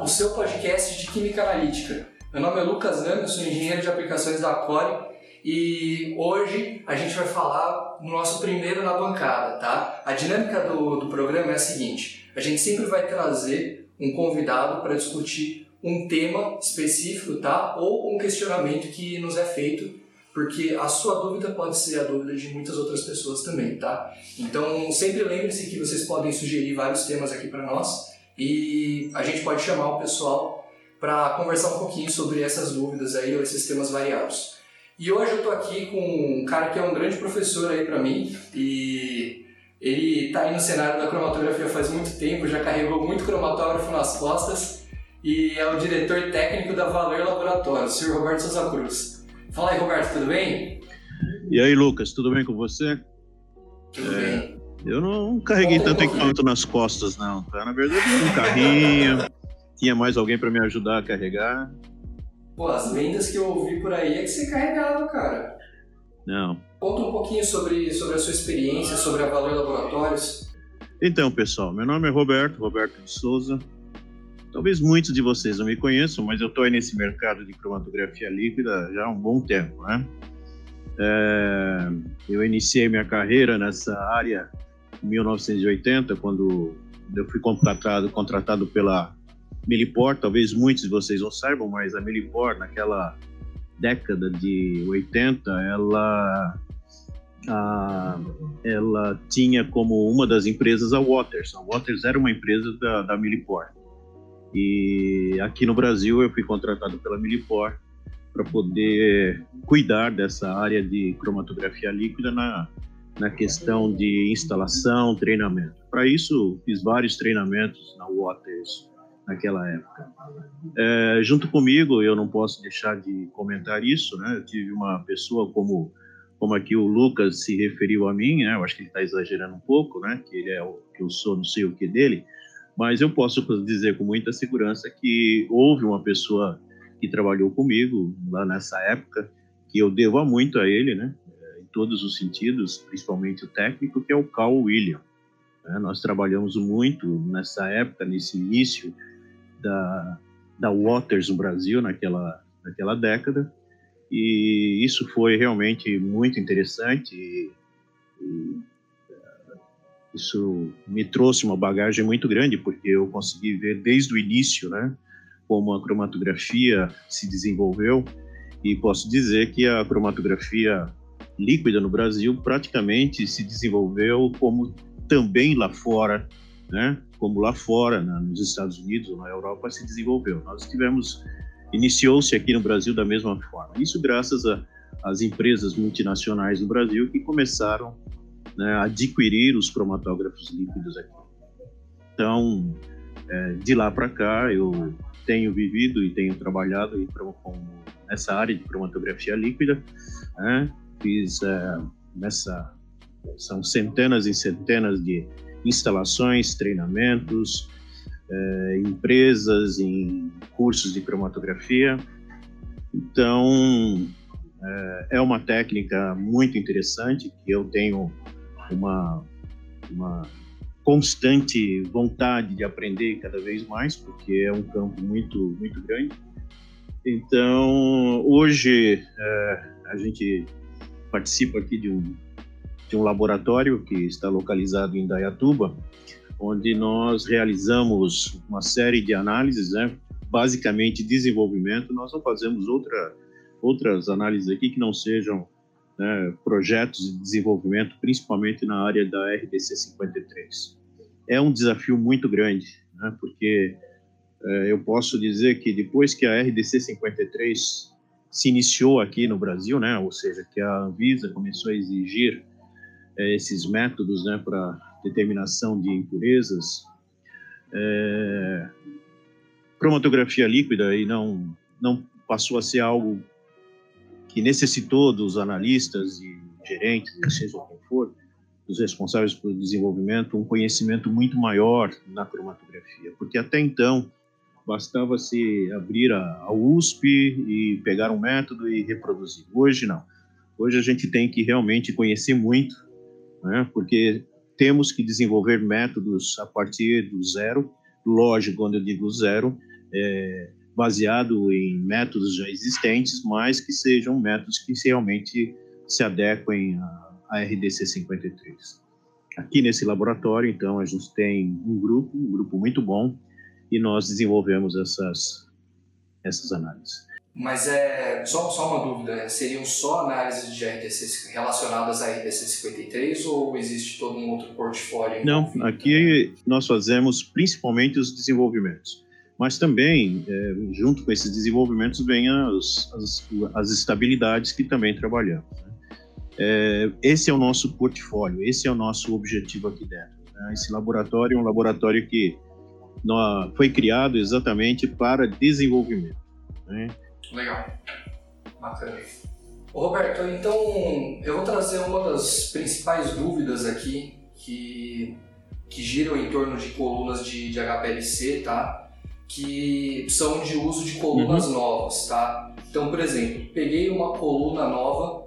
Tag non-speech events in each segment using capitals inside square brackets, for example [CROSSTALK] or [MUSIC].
O seu podcast de Química Analítica. Meu nome é Lucas Gama, eu sou engenheiro de aplicações da Core e hoje a gente vai falar no nosso primeiro Na Bancada, tá? A dinâmica do, do programa é a seguinte, a gente sempre vai trazer um convidado para discutir um tema específico, tá? Ou um questionamento que nos é feito porque a sua dúvida pode ser a dúvida de muitas outras pessoas também, tá? Então, sempre lembre-se que vocês podem sugerir vários temas aqui para nós e a gente pode chamar o pessoal para conversar um pouquinho sobre essas dúvidas aí ou esses temas variados. E hoje eu tô aqui com um cara que é um grande professor aí para mim e ele tá aí no cenário da cromatografia faz muito tempo, já carregou muito cromatógrafo nas costas e é o diretor técnico da Valor Laboratório, o Sr. Roberto Souza Cruz. Fala aí, Roberto, tudo bem? E aí, Lucas, tudo bem com você? Tudo é, bem. Eu não carreguei tanto equipamento nas costas, não. Tá? Na verdade, um carrinho, tinha mais alguém para me ajudar a carregar. Pô, as vendas que eu ouvi por aí é que você carregava, cara. Não. Conta um pouquinho sobre, sobre a sua experiência, sobre a Valor Laboratórios. Então, pessoal, meu nome é Roberto, Roberto de Souza. Talvez muitos de vocês não me conheçam, mas eu estou nesse mercado de cromatografia líquida já há um bom tempo, né? É, eu iniciei minha carreira nessa área 1980, quando eu fui contratado, contratado pela Milipor. Talvez muitos de vocês não saibam, mas a Milipor, naquela década de 80, ela a, ela tinha como uma das empresas a Waters. A Waters era uma empresa da, da Milipor. E aqui no Brasil eu fui contratado pela Milipor para poder cuidar dessa área de cromatografia líquida na, na questão de instalação, treinamento. Para isso, fiz vários treinamentos na Waters naquela época. É, junto comigo, eu não posso deixar de comentar isso, né? Eu tive uma pessoa como como aqui o Lucas se referiu a mim, né? Eu acho que ele está exagerando um pouco, né? Que ele é o que eu sou, não sei o que dele. Mas eu posso dizer com muita segurança que houve uma pessoa que trabalhou comigo lá nessa época, que eu devo muito a ele, né? Eh, todos os sentidos, principalmente o técnico, que é o Carl William. Né? Nós trabalhamos muito nessa época, nesse início da, da Waters no Brasil, naquela, naquela década, e isso foi realmente muito interessante. E, e isso me trouxe uma bagagem muito grande, porque eu consegui ver desde o início, né, como a cromatografia se desenvolveu, e posso dizer que a cromatografia líquida no Brasil praticamente se desenvolveu como também lá fora, né, como lá fora, né, nos Estados Unidos ou na Europa se desenvolveu. Nós tivemos iniciou-se aqui no Brasil da mesma forma. Isso graças às empresas multinacionais do Brasil que começaram né, adquirir os cromatógrafos líquidos aqui. Então, é, de lá para cá, eu tenho vivido e tenho trabalhado aí com, nessa área de cromatografia líquida. Né? Fiz é, nessa são centenas e centenas de instalações, treinamentos, é, empresas em cursos de cromatografia. Então, é, é uma técnica muito interessante que eu tenho uma, uma constante vontade de aprender cada vez mais, porque é um campo muito, muito grande. Então, hoje é, a gente participa aqui de um, de um laboratório que está localizado em Dayatuba, onde nós realizamos uma série de análises, né? basicamente desenvolvimento. Nós não fazemos outra, outras análises aqui que não sejam né, projetos de desenvolvimento, principalmente na área da RDC 53. É um desafio muito grande, né, porque é, eu posso dizer que depois que a RDC 53 se iniciou aqui no Brasil, né, ou seja, que a Anvisa começou a exigir é, esses métodos né, para determinação de impurezas, é, cromatografia líquida e não não passou a ser algo que necessitou dos analistas e gerentes, seja quem for, dos responsáveis pelo desenvolvimento, um conhecimento muito maior na cromatografia, porque até então bastava se abrir a, a USP e pegar um método e reproduzir. Hoje não. Hoje a gente tem que realmente conhecer muito, né? porque temos que desenvolver métodos a partir do zero lógico, quando eu digo zero, é baseado em métodos já existentes, mas que sejam métodos que realmente se adequem à RDC 53. Aqui nesse laboratório, então, a gente tem um grupo, um grupo muito bom, e nós desenvolvemos essas, essas análises. Mas é só, só uma dúvida, seriam só análises de RDC relacionadas à RDC 53 ou existe todo um outro portfólio? Não, aqui nós fazemos principalmente os desenvolvimentos, mas também, é, junto com esses desenvolvimentos, vem as, as, as estabilidades que também trabalhamos. Né? É, esse é o nosso portfólio, esse é o nosso objetivo aqui dentro. Né? Esse laboratório é um laboratório que foi criado exatamente para desenvolvimento. Né? Legal. Bacana. Ô Roberto, então eu vou trazer uma das principais dúvidas aqui que, que giram em torno de colunas de, de HPLC, tá? Que são de uso de colunas uhum. novas, tá? Então, por exemplo, peguei uma coluna nova,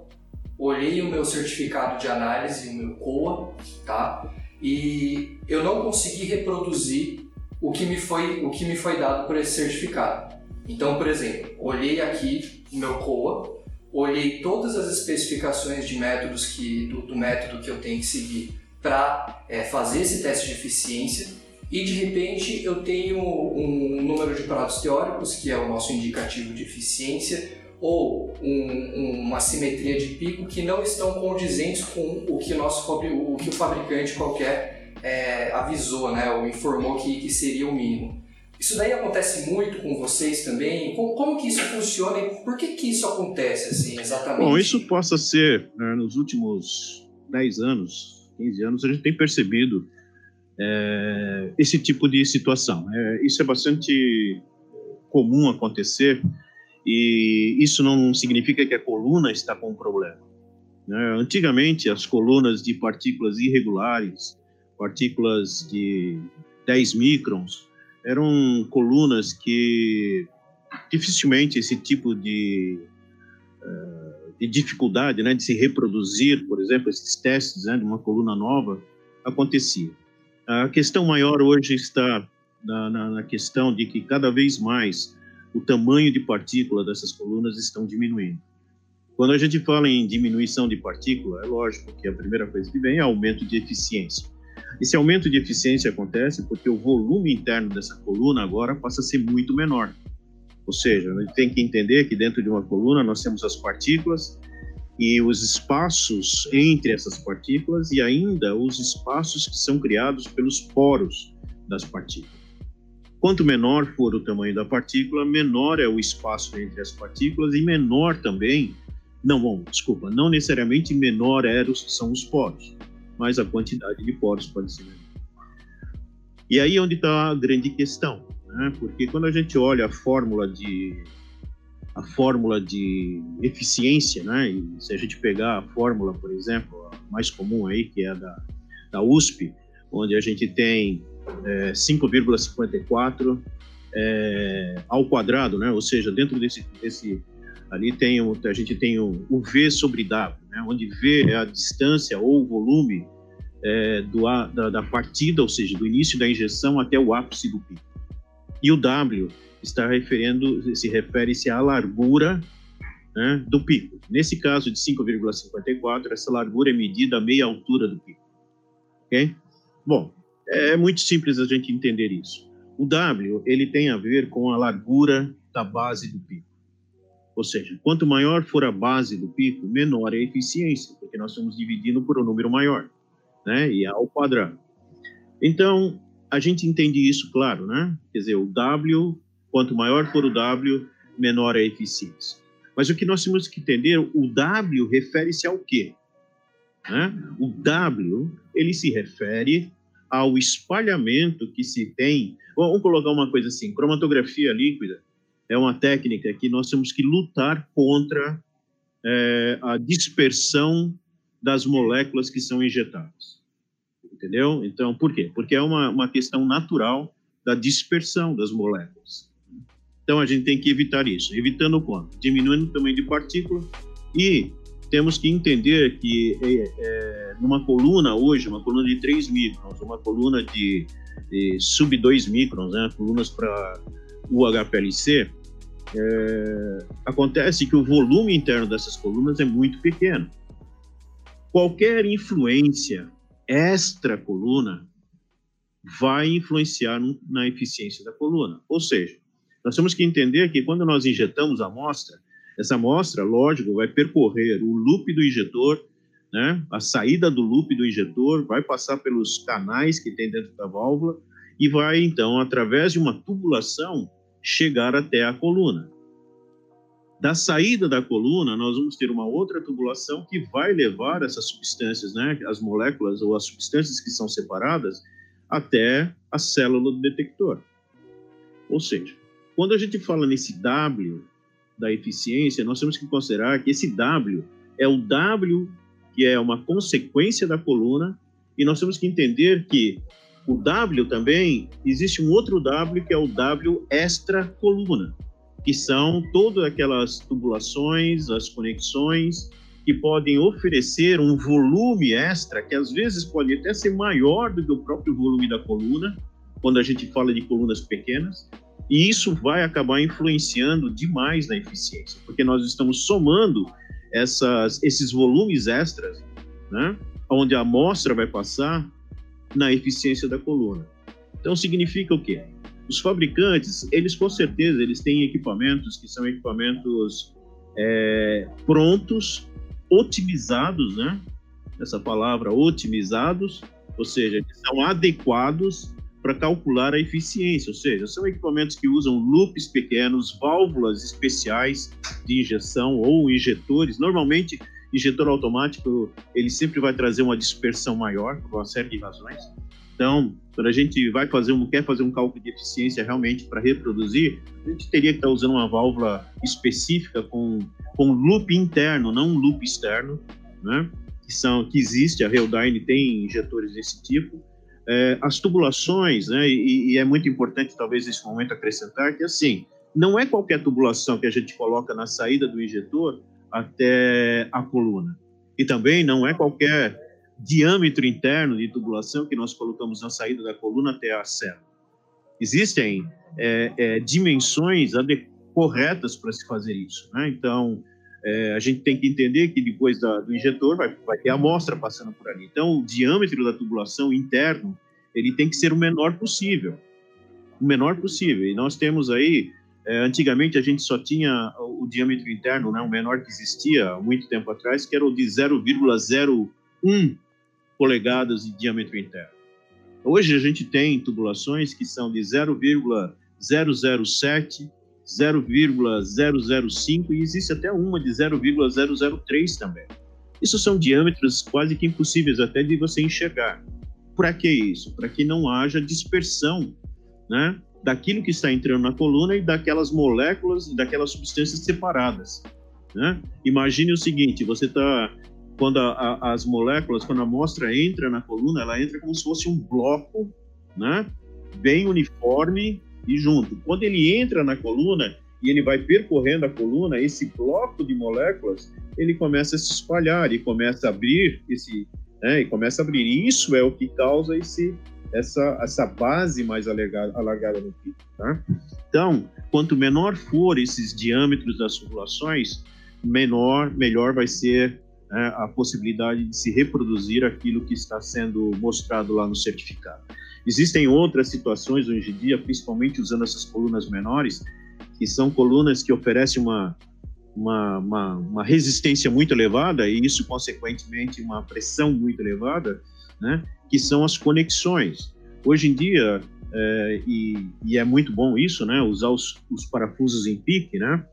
olhei o meu certificado de análise, o meu COA, tá? E eu não consegui reproduzir o que me foi, o que me foi dado por esse certificado. Então, por exemplo, olhei aqui o meu COA, olhei todas as especificações de métodos que, do, do método que eu tenho que seguir para é, fazer esse teste de eficiência e de repente eu tenho um número de pratos teóricos, que é o nosso indicativo de eficiência, ou um, uma simetria de pico que não estão condizentes com o que, nosso, o, que o fabricante qualquer é, avisou, né, ou informou que, que seria o mínimo. Isso daí acontece muito com vocês também? Como, como que isso funciona e por que que isso acontece assim exatamente? Bom, isso possa ser, né, nos últimos 10 anos, 15 anos, a gente tem percebido é, esse tipo de situação. É, isso é bastante comum acontecer e isso não significa que a coluna está com um problema. Né? Antigamente, as colunas de partículas irregulares, partículas de 10 microns, eram colunas que dificilmente esse tipo de, uh, de dificuldade né, de se reproduzir, por exemplo, esses testes né, de uma coluna nova, acontecia. A questão maior hoje está na, na, na questão de que cada vez mais o tamanho de partícula dessas colunas estão diminuindo. Quando a gente fala em diminuição de partícula, é lógico que a primeira coisa que vem é aumento de eficiência. Esse aumento de eficiência acontece porque o volume interno dessa coluna agora passa a ser muito menor. Ou seja, a gente tem que entender que dentro de uma coluna nós temos as partículas e os espaços entre essas partículas e ainda os espaços que são criados pelos poros das partículas. Quanto menor for o tamanho da partícula, menor é o espaço entre as partículas e menor também, não, bom, desculpa, não necessariamente menor é, são os poros mas a quantidade de poros pode ser menor. E aí onde está a grande questão, né? Porque quando a gente olha a fórmula de a fórmula de eficiência, né? E se a gente pegar a fórmula, por exemplo, a mais comum aí, que é a da, da USP, onde a gente tem é, 5,54 é, ao quadrado, né? Ou seja, dentro desse, desse ali tem a gente tem o, o V sobre W, né, onde V é a distância ou o volume é, do, da, da, partida, ou seja, do início da injeção até o ápice do pico. E o W está referindo, se refere-se à largura né, do pico. Nesse caso de 5,54, essa largura é medida a meia altura do pico. Ok? Bom, é muito simples a gente entender isso. O W ele tem a ver com a largura da base do pico. Ou seja, quanto maior for a base do pico, menor é a eficiência, porque nós estamos dividindo por um número maior, né? E é ao quadrado. Então, a gente entende isso, claro, né? Quer dizer, o W, quanto maior for o W, menor é a eficiência. Mas o que nós temos que entender, o W refere-se ao quê? Né? O W, ele se refere ao espalhamento que se tem. Vamos colocar uma coisa assim: cromatografia líquida é uma técnica que nós temos que lutar contra é, a dispersão das moléculas que são injetadas. Entendeu? Então, por quê? Porque é uma, uma questão natural da dispersão das moléculas. Então, a gente tem que evitar isso. Evitando quanto? Diminuindo o tamanho de partícula e temos que entender que é, é, numa coluna hoje, uma coluna de 3 microns, uma coluna de sub 2 microns, né, colunas para UHPLC, é, acontece que o volume interno dessas colunas é muito pequeno. Qualquer influência extra coluna vai influenciar na eficiência da coluna. Ou seja, nós temos que entender que quando nós injetamos a amostra, essa amostra, lógico, vai percorrer o loop do injetor, né? a saída do loop do injetor, vai passar pelos canais que tem dentro da válvula e vai, então, através de uma tubulação, chegar até a coluna. Da saída da coluna, nós vamos ter uma outra tubulação que vai levar essas substâncias, né, as moléculas ou as substâncias que são separadas, até a célula do detector. Ou seja, quando a gente fala nesse W da eficiência, nós temos que considerar que esse W é o W que é uma consequência da coluna, e nós temos que entender que o W também, existe um outro W que é o W extra coluna, que são todas aquelas tubulações, as conexões que podem oferecer um volume extra, que às vezes pode até ser maior do que o próprio volume da coluna, quando a gente fala de colunas pequenas, e isso vai acabar influenciando demais na eficiência, porque nós estamos somando essas, esses volumes extras, né, onde a amostra vai passar na eficiência da coluna. Então significa o quê? Os fabricantes, eles com certeza, eles têm equipamentos que são equipamentos é, prontos, otimizados, né? Essa palavra otimizados, ou seja, são adequados para calcular a eficiência, ou seja, são equipamentos que usam loops pequenos, válvulas especiais de injeção ou injetores. Normalmente, injetor automático ele sempre vai trazer uma dispersão maior por uma série de razões. Então, quando a gente vai fazer um quer fazer um cálculo de eficiência realmente para reproduzir, a gente teria que estar usando uma válvula específica com com loop interno, não um loop externo, né? Que são que existe a Realdyne tem injetores desse tipo é, as tubulações, né, e, e, é muito importante talvez nesse momento acrescentar que assim, não é qualquer tubulação que a gente coloca na saída do injetor até a coluna. E também não é qualquer diâmetro interno de tubulação que nós colocamos na saída da coluna até a célula. Existem é, é, dimensões corretas para se fazer isso. Né? Então, é, a gente tem que entender que depois da, do injetor vai, vai ter a amostra passando por ali. Então, o diâmetro da tubulação interno ele tem que ser o menor possível, o menor possível. E nós temos aí, é, antigamente a gente só tinha o, diâmetro interno, né, o menor que existia há muito tempo atrás, que era o de 0,01 polegadas de diâmetro interno. Hoje a gente tem tubulações que são de 0,007 0,005 e existe até uma de 0,003 também. Isso são diâmetros quase que impossíveis até de você enxergar. Para que isso? Para que não haja dispersão né, daquilo que está entrando na coluna e daquelas moléculas, daquelas substâncias separadas. Né? Imagine o seguinte: você está. Quando a, a, as moléculas, quando a amostra entra na coluna, ela entra como se fosse um bloco né, bem uniforme e junto. Quando ele entra na coluna e ele vai percorrendo a coluna, esse bloco de moléculas ele começa a se espalhar e começa a abrir esse, né, e começa a abrir. E isso é o que causa esse essa essa base mais alargada, alargada no pico, tá? Então, quanto menor for esses diâmetros das tubulações, menor melhor vai ser né, a possibilidade de se reproduzir aquilo que está sendo mostrado lá no certificado. Existem outras situações hoje em dia, principalmente usando essas colunas menores, que são colunas que oferecem uma, uma, uma, uma resistência muito elevada e isso, consequentemente, uma pressão muito elevada, né? que são as conexões. Hoje em dia, é, e, e, é muito bom isso, né? usar os, os parafusos em pique, né?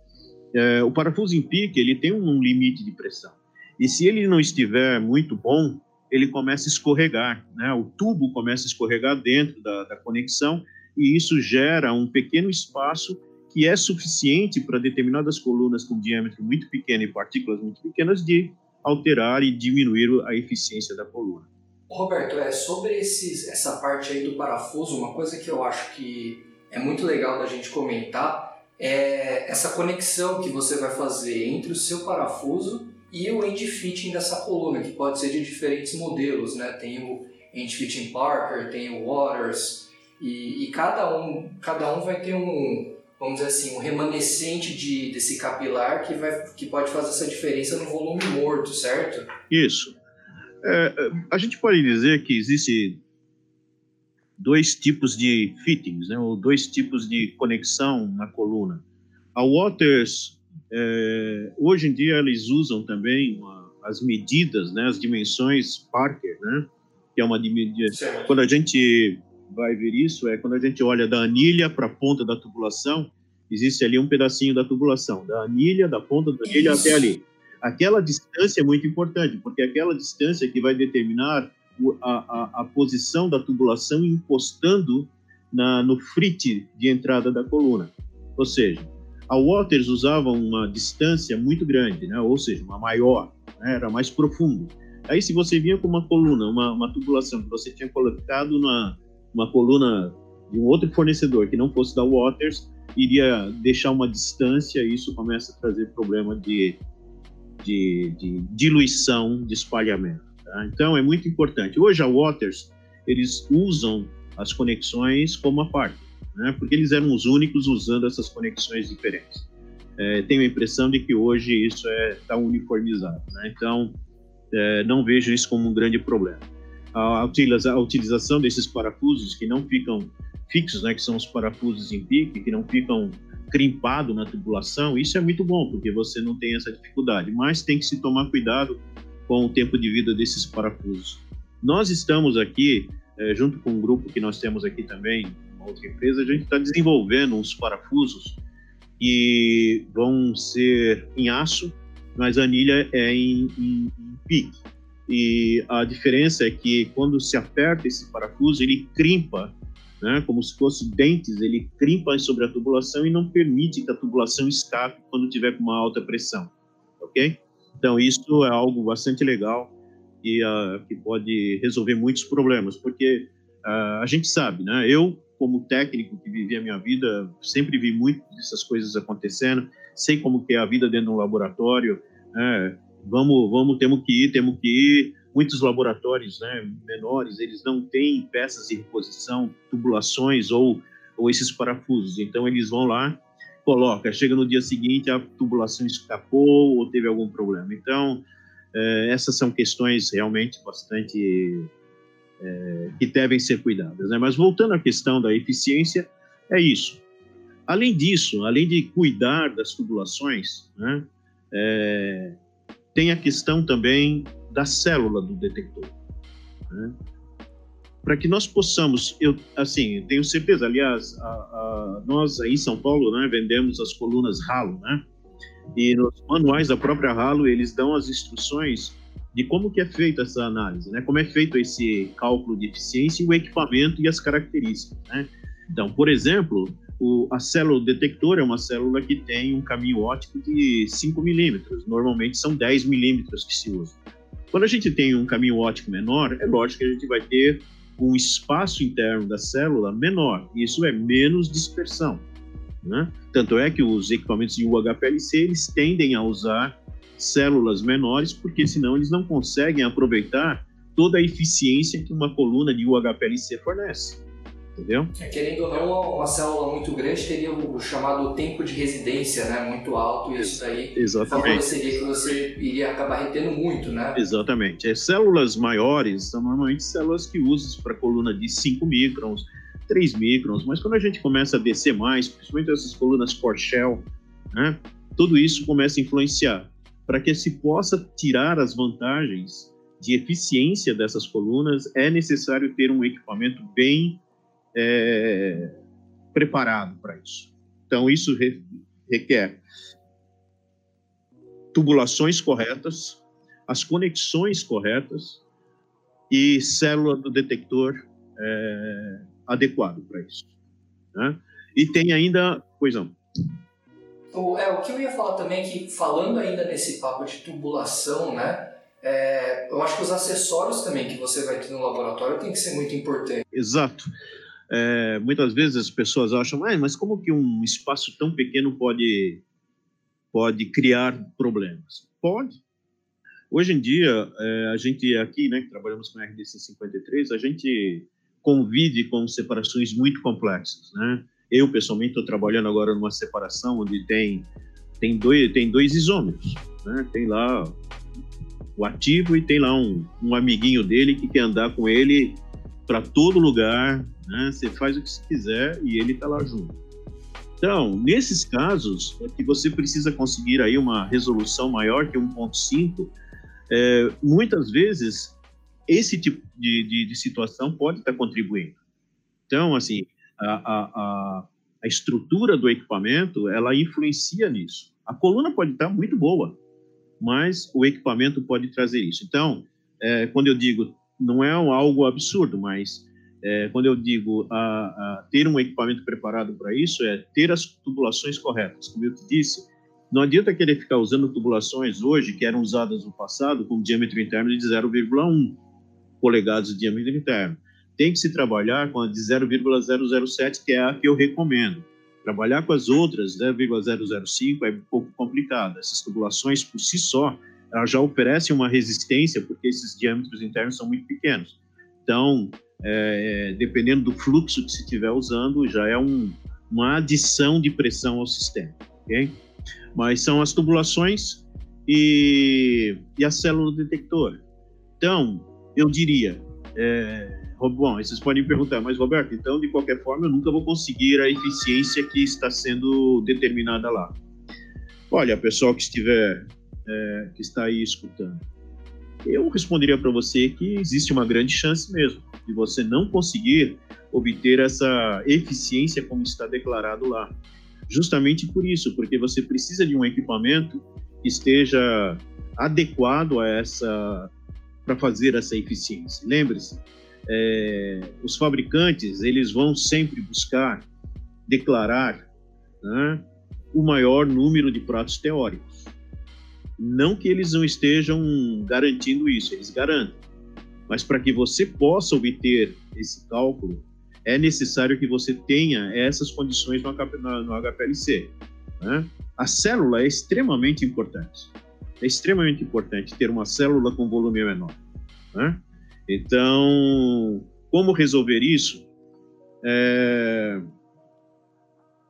É, o parafuso em pique ele tem um limite de pressão. E se ele não estiver muito bom, ele começa a escorregar, né? O tubo começa a escorregar dentro da, da conexão e isso gera um pequeno espaço que é suficiente para determinadas colunas com diâmetro muito pequeno e partículas muito pequenas de alterar e diminuir a eficiência da coluna. Roberto, é sobre esses, essa parte aí do parafuso, uma coisa que eu acho que é muito legal da gente comentar é essa conexão que você vai fazer entre o seu parafuso e o end fitting dessa coluna, que pode ser de diferentes modelos, né? Tem o end fitting Parker, tem o Waters, E, e cada, um, cada um vai ter um, vamos dizer assim, um remanescente de, desse capilar que, vai, que pode fazer essa diferença no volume morto, certo? Isso. É, a gente pode dizer que existe dois tipos de fittings, né, ou dois tipos de conexão na coluna. A Waters, é, hoje em dia, eles usam também uma, as medidas, né, as dimensões Parker, né, que é uma medida. Quando a gente vai ver isso, é quando a gente olha da anilha para a ponta da tubulação, existe ali um pedacinho da tubulação, da anilha, da ponta da anilha isso. até ali. Aquela distância é muito importante, porque é aquela distância que vai determinar a, a, a posição da tubulação encostando na, no frite de entrada da coluna. Ou seja, a Waters usava uma distância muito grande, né? ou seja, uma maior, né? era mais profundo. Aí, se você vinha com uma coluna, uma, uma tubulação que você tinha colocado na uma coluna de um outro fornecedor que não fosse da Waters, iria deixar uma distância e isso começa a trazer problema de, de, de diluição, de espalhamento. Tá? Então, é muito importante. Hoje, a Waters, eles usam as conexões como a parte, né? porque eles eram os únicos usando essas conexões diferentes. É, tenho a impressão de que hoje isso está é, tá uniformizado. Né? Então, é, não vejo isso como um grande problema. A, a utilização desses parafusos que não ficam fixos, né, que são os parafusos em pique, que não ficam crimpados na tubulação, isso é muito bom, porque você não tem essa dificuldade, mas tem que se tomar cuidado com o tempo de vida desses parafusos. Nós estamos aqui, é, junto com um grupo que nós temos aqui também, uma outra empresa, a gente está desenvolvendo uns parafusos que vão ser em aço, mas a anilha é em, em, em pique. E a diferença é que quando se aperta esse parafuso, ele crimpa, né, como se fosse dentes, ele crimpa sobre a tubulação e não permite que a tubulação escape quando tiver com uma alta pressão, ok? Então isso é algo bastante legal e uh, que pode resolver muitos problemas, porque uh, a gente sabe, né? Eu como técnico que vivi a minha vida, sempre vi muito dessas coisas acontecendo, sei como que é a vida dentro de um laboratório, né? vamos, vamos, temos que ir, temos que ir. Muitos laboratórios né, menores, eles não têm peças de reposição, tubulações ou, ou esses parafusos. Então, eles vão lá, coloca, chega no dia seguinte, a tubulação escapou ou teve algum problema. Então, é, essas são questões realmente bastante é, que devem ser cuidadas. Né? Mas voltando à questão da eficiência, é isso. Além disso, além de cuidar das tubulações, né, é, tem a questão também da célula do detector. Né? Para que nós possamos, eu assim, tenho certeza, aliás, a, a, nós aí em São Paulo né, vendemos as colunas Halo, né? E nos manuais da própria Halo, eles dão as instruções de como que é feita essa análise, né? Como é feito esse cálculo de eficiência, o equipamento e as características, né? Então, por exemplo, o, a célula detector é uma célula que tem um caminho óptico de 5 milímetros. Normalmente são 10 milímetros que se usa. Quando a gente tem um caminho óptico menor, é lógico que a gente vai ter um espaço interno da célula menor. Isso é menos dispersão. Né? Tanto é que os equipamentos de UHPLC eles tendem a usar células menores, porque senão eles não conseguem aproveitar toda a eficiência que uma coluna de UHPLC fornece entendeu? É, querendo ou não, uma célula muito grande teria o chamado tempo de residência, né, muito alto, e isso daí Exatamente. favoreceria que você iria acabar retendo muito, né? Exatamente. As células maiores são normalmente células que usam para coluna de 5 microns, 3 microns, mas quando a gente começa a descer mais, principalmente essas colunas core shell, né, tudo isso começa a influenciar para que se possa tirar as vantagens de eficiência dessas colunas, é necessário ter um equipamento bem é, preparado para isso. Então, isso re, requer tubulações corretas, as conexões corretas e célula do detector é, adequado para isso. Né? E tem ainda, pois não. O, é, o que eu ia falar também é que, falando ainda nesse papo de tubulação, né? É, eu acho que os acessórios também que você vai ter no laboratório tem que ser muito importante. Exato. É, muitas vezes as pessoas acham, ah, mas como que um espaço tão pequeno pode, pode criar problemas? Pode. Hoje em dia, é, a gente aqui, né, que trabalhamos com a RDC 53, a gente convive com separações muito complexas, né? Eu, pessoalmente, estou trabalhando agora numa separação onde tem, tem, dois, tem dois isômeros, né? Tem lá o ativo e tem lá um, um amiguinho dele que quer andar com ele para todo lugar, né? Você faz o que você quiser e ele está lá junto. Então, nesses casos, é que você precisa conseguir aí uma resolução maior que 1.5, é, muitas vezes esse tipo de, de, de, situação pode estar contribuindo. Então, assim, a, a, a, estrutura do equipamento, ela influencia nisso. A coluna pode estar muito boa, mas o equipamento pode trazer isso. Então, é, quando eu digo, não é algo absurdo, mas é, quando eu digo a, a ter um equipamento preparado para isso, é ter as tubulações corretas. Como eu te disse, não adianta querer ficar usando tubulações hoje que eram usadas no passado com diâmetro interno de 0,1 polegadas de diâmetro interno. Tem que se trabalhar com a de 0,007, que é a que eu recomendo. Trabalhar com as outras, 0,005, é um pouco complicado. Essas tubulações, por si só, elas já oferecem uma resistência, porque esses diâmetros internos são muito pequenos. Então, é, é dependendo do fluxo que se estiver usando, já é um, uma adição de pressão ao sistema, ok? Mas são as tubulações e, e a célula detector. Então, eu diria, é, bom, vocês podem perguntar, mas Roberto, então de qualquer forma eu nunca vou conseguir a eficiência que está sendo determinada lá. Olha, pessoal que estiver, é, que está aí escutando, eu responderia para você que existe uma grande chance mesmo de você não conseguir obter essa eficiência como está declarado lá. Justamente por isso, porque você precisa de um equipamento que esteja adequado a essa para fazer essa eficiência. Lembre-se, é, os fabricantes eles vão sempre buscar declarar né, o maior número de pratos teóricos. Não que eles não estejam garantindo isso, eles garantem. Mas para que você possa obter esse cálculo, é necessário que você tenha essas condições no, HPLC. Né? A célula é extremamente importante é extremamente importante ter uma célula com volume menor. Né? Então, como resolver isso? É,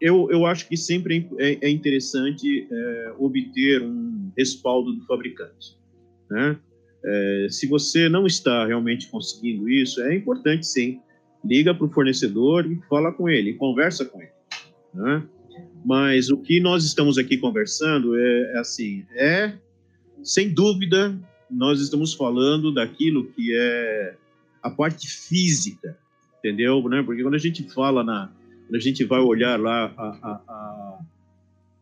eu, eu acho que sempre é, é interessante é, obter um respaldo do fabricante. Né? É, se você não está realmente conseguindo isso, é importante sim. Liga para o fornecedor e fala com ele, conversa com ele. Né? Mas o que nós estamos aqui conversando é, é assim, é sem dúvida, nós estamos falando daquilo que é a parte física, entendeu? Né? Porque quando a gente fala na, quando a gente vai olhar lá a, a, a,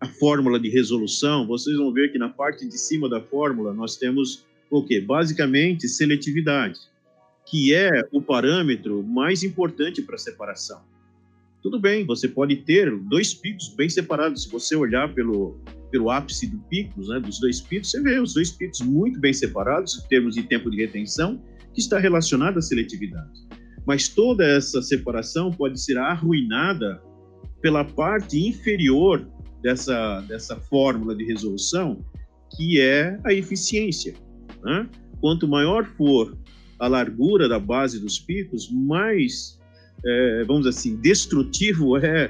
a fórmula de resolução, vocês vão ver que na parte de cima da fórmula nós temos o quê? Basicamente seletividade, que é o parâmetro mais importante para separação. Tudo bem, você pode ter dois picos bem separados. Se você olhar pelo, pelo ápice do picos, né, dos dois picos, você vê os dois picos muito bem separados em termos de tempo de retenção, que está relacionado à seletividade. Mas toda essa separação pode ser arruinada pela parte inferior dessa, dessa fórmula de resolução, que é a eficiência. Né? Quanto maior for a largura da base dos picos, mais é, vamos dizer assim, destrutivo é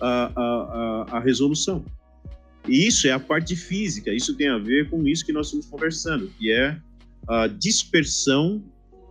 a, a, a, resolução. E isso é a parte física, isso tem a ver com isso que nós estamos conversando, que é a dispersão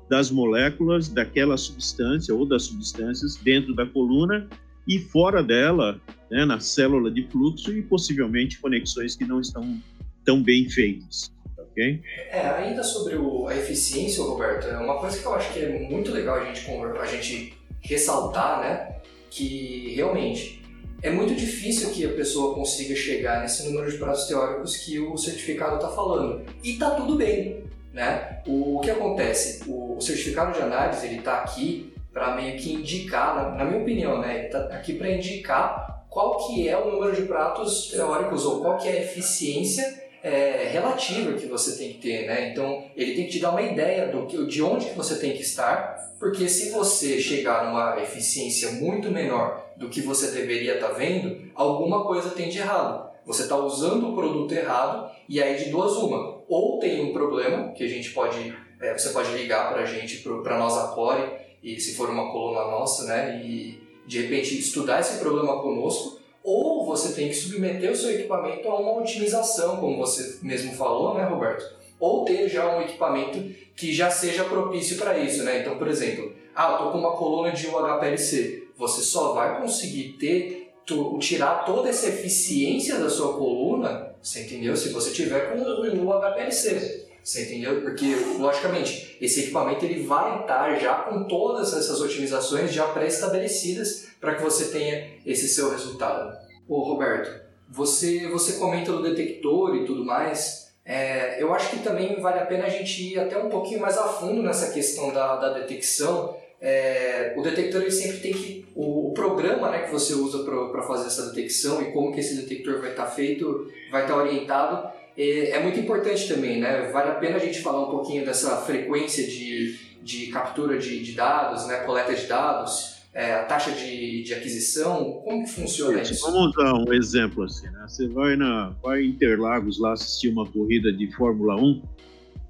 das moléculas daquela substância ou das substâncias dentro da coluna e fora dela, né, na célula de fluxo e possivelmente conexões que não estão tão bem feitas. Okay? É, ainda sobre o, a eficiência, Roberto, é uma coisa que eu acho que é muito legal a gente, a gente ressaltar, né, que realmente é muito difícil que a pessoa consiga chegar nesse número de prazos teóricos que o certificado está falando. E tá tudo bem, né? O, o que acontece? O, o, certificado de análise ele está aqui para meio que indicar, na, na, minha opinião, né? Está aqui para indicar qual que é o número de pratos teóricos ou qual que é a eficiência é, relativa que você tem que ter, né? Então ele tem que te dar uma ideia do que, de onde que você tem que estar porque se você chegar numa eficiência muito menor do que você deveria estar tá vendo, alguma coisa tem de errado. Você está usando o produto errado e aí de duas uma. Ou tem um problema que a gente pode, é, você pode ligar para a gente, para nós a Core, e se for uma coluna nossa, né, e de repente estudar esse problema conosco, ou você tem que submeter o seu equipamento a uma otimização, como você mesmo falou, né, Roberto? Ou ter já um equipamento que já seja propício para isso, né? Então, por exemplo, ah, eu tô com uma coluna de UHPLC. Você só vai conseguir ter, tirar toda essa eficiência da sua coluna, você entendeu? Se você tiver com o UHPLC. Você entendeu? Porque, logicamente, esse equipamento ele vai estar já com todas essas otimizações já pré-estabelecidas para que você tenha esse seu resultado. Ô, Roberto, você, você comenta do detector e tudo mais. É, eu acho que também vale a pena a gente ir até um pouquinho mais a fundo nessa questão da, da detecção. É, o detector ele sempre tem que. O, o programa né, que você usa para fazer essa detecção e como que esse detector vai estar tá feito, vai estar tá orientado, é, muito importante também. Né? Vale a pena a gente falar um pouquinho dessa frequência de, de captura de, de dados, né, coleta de dados é, a taxa de, de aquisição? Como que funciona isso? Vamos dar um exemplo assim, né? Você vai, na, vai em Interlagos lá assistir uma corrida de Fórmula 1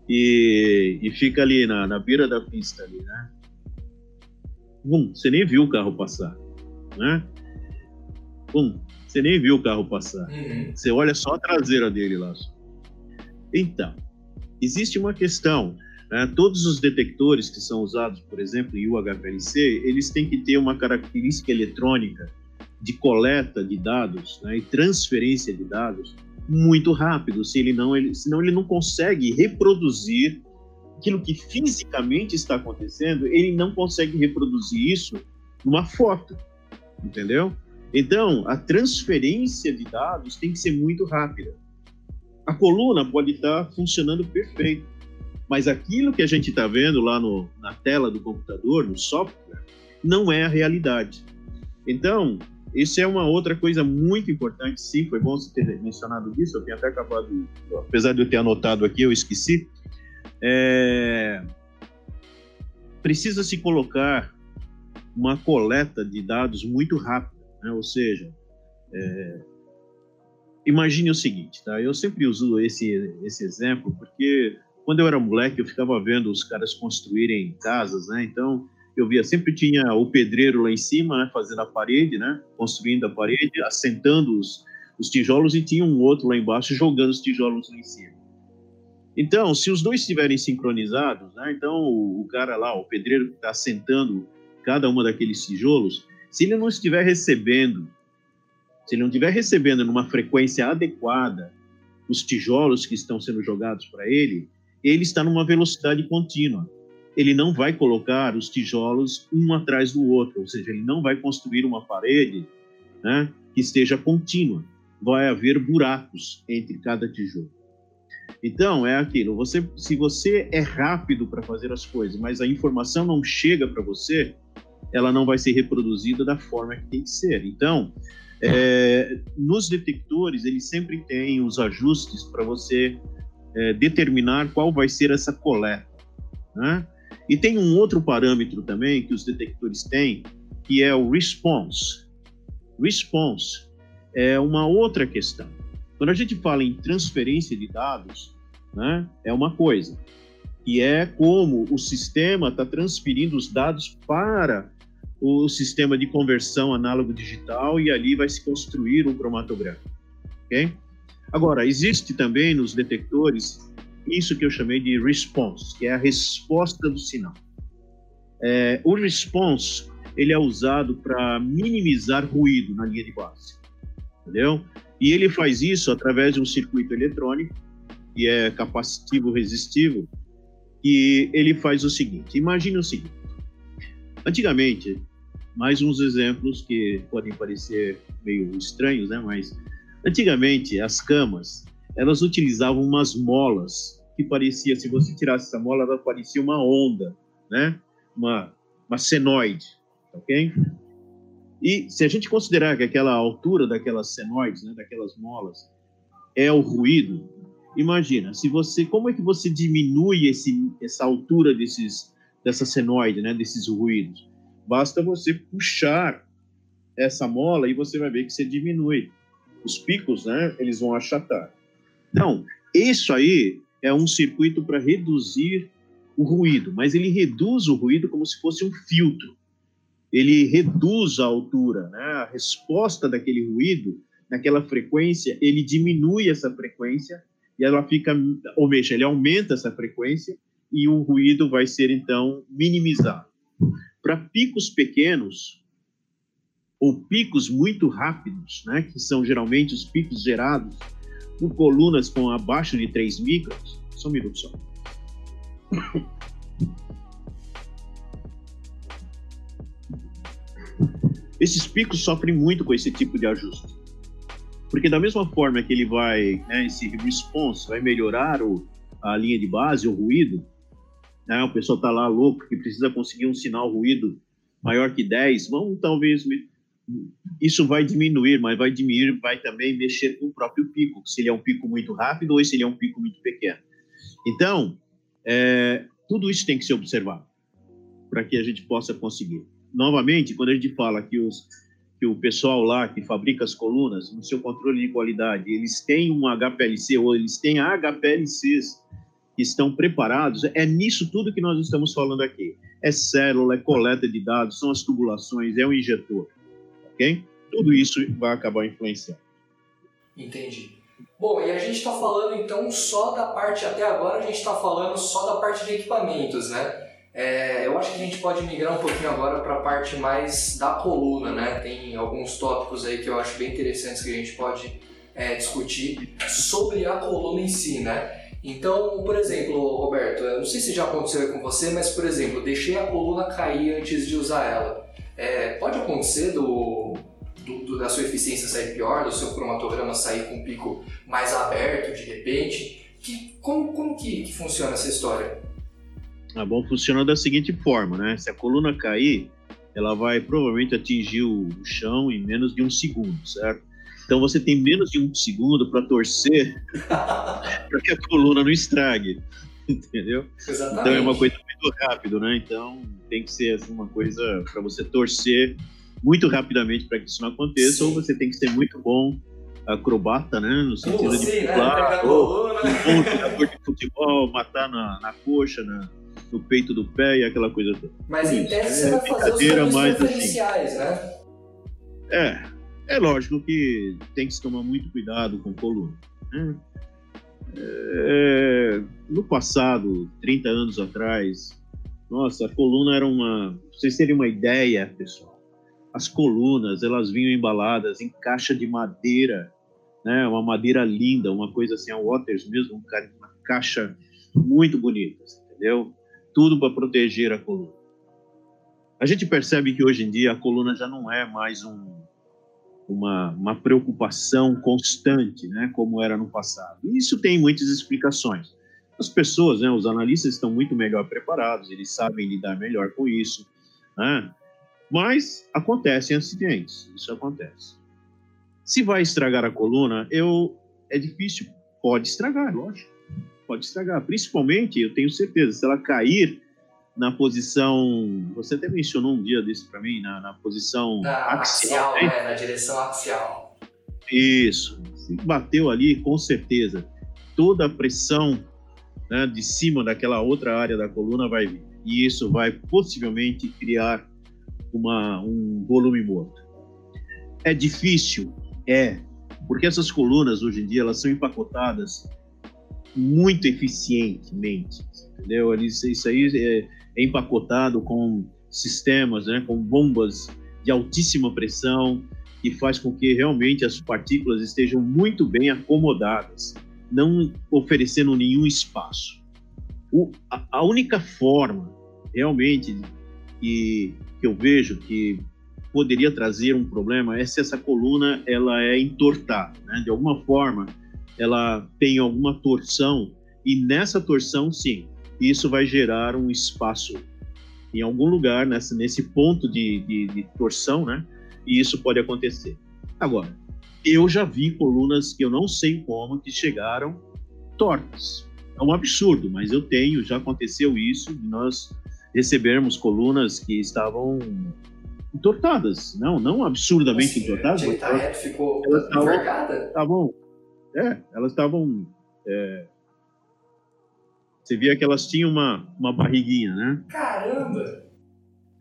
e, e fica ali na, na beira da pista ali, né? Bum, você nem viu o carro passar, né? Bum, você nem viu o carro passar. Uhum. Você olha só a traseira dele lá. Então, existe uma questão né? Todos os detectores que são usados, por exemplo, em UHPLC, eles têm que ter uma característica eletrônica de coleta de dados né, e transferência de dados muito rápido, se ele não, ele, senão ele não consegue reproduzir aquilo que fisicamente está acontecendo, ele não consegue reproduzir isso numa foto, entendeu? Então, a transferência de dados tem que ser muito rápida. A coluna pode estar funcionando perfeito, mas aquilo que a gente está vendo lá no, na tela do computador, no software, não é a realidade. Então, isso é uma outra coisa muito importante, sim, foi bom você ter mencionado isso, eu tenho até acabado, apesar de eu ter anotado aqui, eu esqueci. É... Precisa se colocar uma coleta de dados muito rápida, né? ou seja, é... imagine o seguinte, tá? eu sempre uso esse, esse exemplo porque quando eu era moleque, eu ficava vendo os caras construírem casas, né? Então, eu via, sempre tinha o pedreiro lá em cima, né? Fazendo a parede, né? Construindo a parede, assentando os, os tijolos e tinha um outro lá embaixo jogando os tijolos lá em cima. Então, se os dois estiverem sincronizados, né? Então, o, o cara lá, o pedreiro que está assentando cada uma daqueles tijolos, se ele não estiver recebendo, se ele não estiver recebendo numa frequência adequada os tijolos que estão sendo jogados para ele, ele está numa velocidade contínua. Ele não vai colocar os tijolos um atrás do outro, ou seja, ele não vai construir uma parede né, que esteja contínua. Vai haver buracos entre cada tijolo. Então, é aquilo, você, se você é rápido para fazer as coisas, mas a informação não chega para você, ela não vai ser reproduzida da forma que tem que ser. Então, é, nos detectores, eles sempre têm os ajustes para você é, determinar qual vai ser essa coleta. Né? E tem um outro parâmetro também que os detectores têm, que é o response. Response é uma outra questão. Quando a gente fala em transferência de dados, né, é uma coisa, que é como o sistema está transferindo os dados para o sistema de conversão análogo digital e ali vai se construir um cromatograma. ok? Agora, existe também nos detectores isso que eu chamei de response, que é a resposta do sinal. É, o response ele é usado para minimizar ruído na linha de base, entendeu? E ele faz isso através de um circuito eletrônico que é capacitivo resistivo, e ele faz o seguinte: imagine o seguinte. Antigamente, mais uns exemplos que podem parecer meio estranhos, né? Mas Antigamente, as camas, elas utilizavam umas molas que parecia, se você tirasse essa mola, ela parecia uma onda, né? Uma, uma senoide, ok? E se a gente considerar que aquela altura daquelas senoides, né, daquelas molas, é o ruído, imagina, se você, como é que você diminui esse, essa altura desses, dessa senoide, né, desses ruídos? Basta você puxar essa mola e você vai ver que você diminui os picos, né, eles vão achatar. Então, isso aí é um circuito para reduzir o ruído, mas ele reduz o ruído como se fosse um filtro. Ele reduz a altura, né? a resposta daquele ruído, naquela frequência, ele diminui essa frequência e ela fica, ou seja, ele aumenta essa frequência e o ruído vai ser então minimizado. Para picos pequenos ou picos muito rápidos, né, que são geralmente os picos gerados por colunas com abaixo de 3 microns, só um minuto só. Esses picos sofrem muito com esse tipo de ajuste. Porque da mesma forma que ele vai, né, esse response vai melhorar o, a linha de base, o ruído, né, o pessoal está lá louco que precisa conseguir um sinal ruído maior que 10, vamos talvez isso vai diminuir, mas vai diminuir, vai também mexer com o próprio pico, se ele é um pico muito rápido ou se ele é um pico muito pequeno. Então, é, tudo isso tem que ser observado para que a gente possa conseguir. Novamente, quando a gente fala que os que o pessoal lá que fabrica as colunas, no seu controle de qualidade, eles têm um HPLC ou eles têm HPLCs que estão preparados, é nisso tudo que nós estamos falando aqui. É célula, é coleta de dados, são as tubulações, é o injetor, ok? Tudo isso vai acabar influenciando. Entendi. Bom, e a gente está falando então só da parte, até agora a gente está falando só da parte de equipamentos, né? É, eu acho que a gente pode migrar um pouquinho agora para a parte mais da coluna, né? Tem alguns tópicos aí que eu acho bem interessantes que a gente pode é, discutir sobre a coluna em si, né? Então, por exemplo, Roberto, eu não sei se já aconteceu com você, mas por exemplo, deixei a coluna cair antes de usar ela. É, pode acontecer do, do, do, da sua eficiência sair pior, do seu cromatograma sair com um pico mais aberto de repente? Que, como como que, que funciona essa história? Ah, bom, funciona da seguinte forma, né? Se a coluna cair, ela vai provavelmente atingir o chão em menos de um segundo, certo? Então você tem menos de um segundo para torcer [LAUGHS] para que a coluna não estrague, entendeu? Exatamente. Então é uma coisa muito rápido, né? Então tem que ser assim, uma coisa para você torcer muito rapidamente para que isso não aconteça, Sim. ou você tem que ser muito bom acrobata, né? No sentido de né? pular, né? ou um bom jogador de futebol, matar na, na coxa, na, no peito do pé e aquela coisa toda. Mas em tese é, você vai fazer os assim. preferenciais, assim. né? É, é lógico que tem que se tomar muito cuidado com coluna. Né? É, no passado, 30 anos atrás, nossa, a coluna era uma. Pra vocês terem uma ideia, pessoal, as colunas elas vinham embaladas em caixa de madeira, né? Uma madeira linda, uma coisa assim, a Waters mesmo, uma caixa muito bonita, entendeu? tudo para proteger a coluna. A gente percebe que hoje em dia a coluna já não é mais um, uma, uma preocupação constante, né, como era no passado. E isso tem muitas explicações. As pessoas, né, os analistas estão muito melhor preparados, eles sabem lidar melhor com isso, né? Mas acontecem acidentes, isso acontece. Se vai estragar a coluna, eu é difícil, pode estragar, lógico pode estragar. Principalmente, eu tenho certeza, se ela cair na posição. Você até mencionou um dia desse para mim, na, na posição na axial, axial né? na direção axial. Isso. Se bateu ali, com certeza, toda a pressão né, de cima daquela outra área da coluna vai vir. E isso vai possivelmente criar uma, um volume morto. É difícil? É. Porque essas colunas, hoje em dia, elas são empacotadas muito eficientemente, entendeu? Isso aí é, é empacotado com sistemas, né, com bombas de altíssima pressão, que faz com que realmente as partículas estejam muito bem acomodadas, não oferecendo nenhum espaço. O, a, a, única forma realmente que, que eu vejo que poderia trazer um problema é se essa coluna ela é entortada, né? De alguma forma, ela tem alguma torção e nessa torção, sim, isso vai gerar um espaço em algum lugar nessa, nesse ponto de, de, de torção, né? E isso pode acontecer. Agora, eu já vi colunas que eu não sei como que chegaram tortas. É um absurdo, mas eu tenho, já aconteceu isso, nós recebemos colunas que estavam entortadas, não, não absurdamente assim, entortadas. Elas, ficou elas estavam, estavam é, elas estavam. É, Você via que elas tinham uma, uma barriguinha, né? Caramba!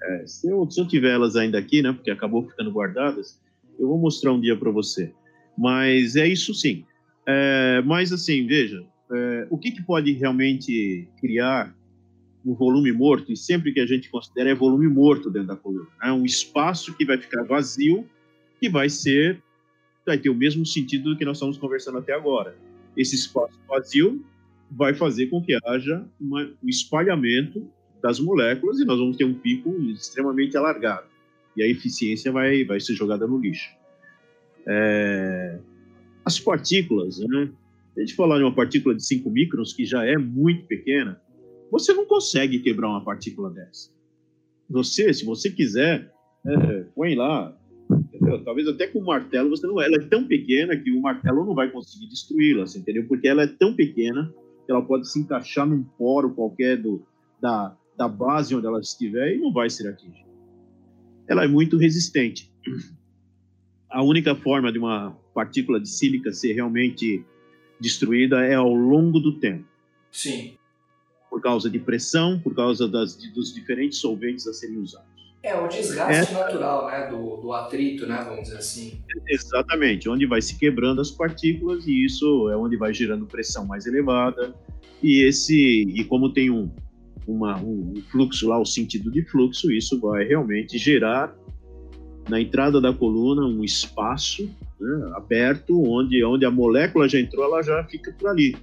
É, se, eu, se eu tiver elas ainda aqui, né? Porque acabou ficando guardadas, eu vou mostrar um dia para você. Mas é isso sim. É, mas assim, veja, é, o que, que pode realmente criar um volume morto, e sempre que a gente considera é volume morto dentro da coluna, né? um espaço que vai ficar vazio, que vai ser, vai ter o mesmo sentido do que nós estamos conversando até agora. Esse espaço vazio vai fazer com que haja uma, um espalhamento das moléculas e nós vamos ter um pico extremamente alargado. E a eficiência vai, vai ser jogada no lixo. É, as partículas, né? a gente falar de uma partícula de 5 microns, que já é muito pequena, você não consegue quebrar uma partícula dessa. Você, se você quiser, é, põe lá, entendeu? talvez até com um martelo, você não, ela é tão pequena que o martelo não vai conseguir destruí-la, entendeu? Porque ela é tão pequena que ela pode se encaixar num poro qualquer do, da, da base onde ela estiver e não vai ser atingida. Ela é muito resistente. A única forma de uma partícula de sílica ser realmente destruída é ao longo do tempo. Sim. Por causa de pressão, por causa das, dos diferentes solventes a serem usados. É o desgaste é. natural, né, do, do atrito, né, vamos dizer assim. Exatamente, onde vai se quebrando as partículas e isso é onde vai gerando pressão mais elevada e esse e como tem um, uma, um fluxo lá, o sentido de fluxo, isso vai realmente gerar na entrada da coluna um espaço né, aberto onde onde a molécula já entrou, ela já fica por ali.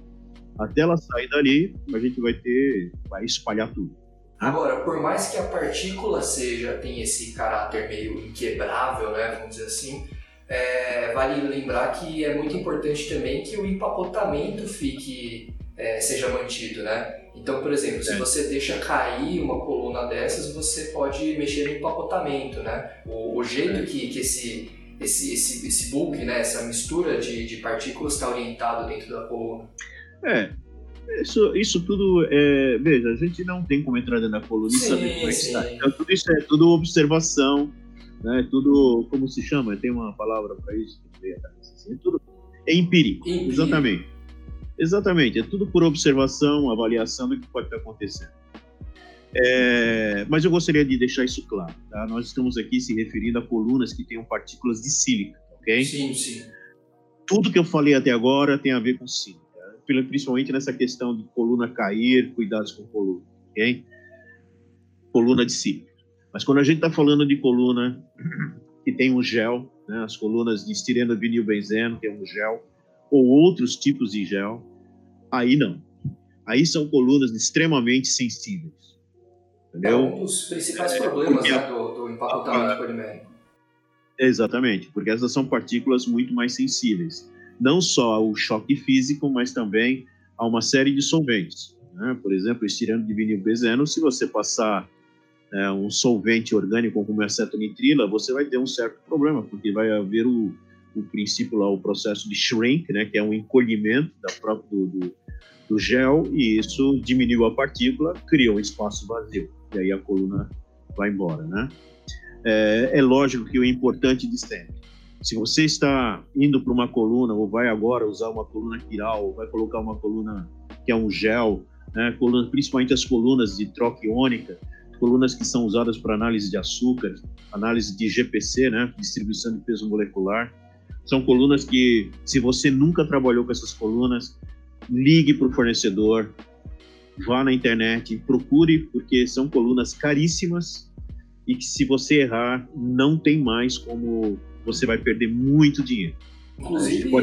Até ela sair dali, a gente vai ter vai espalhar tudo. Agora, por mais que a partícula seja tem esse caráter meio inquebrável, né, vamos dizer assim, é, vale lembrar que é muito importante também que o empacotamento fique é, seja mantido, né? Então, por exemplo, se você deixa cair uma coluna dessas, você pode mexer no empacotamento, né? O, o jeito que, que esse, esse, esse, esse bulk, né, essa mistura de, de partículas está orientado dentro da coluna. É, isso, isso tudo, é, veja, a gente não tem como entrar dentro da coluna e saber como é que está. Então, tudo isso é tudo observação, né? Tudo, como se chama? Tem uma palavra para isso? Assim, é tudo é empírico, empírico, exatamente. Exatamente, é tudo por observação, avaliação do que pode estar acontecendo. É, mas eu gostaria de deixar isso claro, tá? Nós estamos aqui se referindo a colunas que tenham partículas de sílica, ok? Sim, sim. Tudo que eu falei até agora tem a ver com sílica principalmente nessa questão de coluna cair, cuidados com coluna, ok? Coluna de sílica. Mas quando a gente está falando de coluna que tem um gel, né, as colunas de estireno vinil benzeno, que é um gel, ou outros tipos de gel, aí não. Aí são colunas extremamente sensíveis. Entendeu? É um dos principais é, problemas né, do, do empacotamento polimérico. Exatamente, porque essas são partículas muito mais sensíveis não só ao choque físico, mas também a uma série de solventes. Né? Por exemplo, estirando de vinil bezeno, se você passar é, um solvente orgânico como a acetonitrila, você vai ter um certo problema, porque vai haver o, o princípio lá, o processo de shrink, né, que é um encolhimento da própria, do, do, do gel, e isso diminuiu a partícula, cria um espaço vazio, e aí a coluna vai embora, né? É, é lógico que o importante de sempre se você está indo para uma coluna, ou vai agora usar uma coluna quiral, ou vai colocar uma coluna que é um gel, né, coluna, principalmente as colunas de troca iônica, colunas que são usadas para análise de açúcar, análise de GPC, né, distribuição de peso molecular. São colunas que, se você nunca trabalhou com essas colunas, ligue para o fornecedor, vá na internet, procure, porque são colunas caríssimas e que, se você errar, não tem mais como você vai perder muito dinheiro. Inclusive,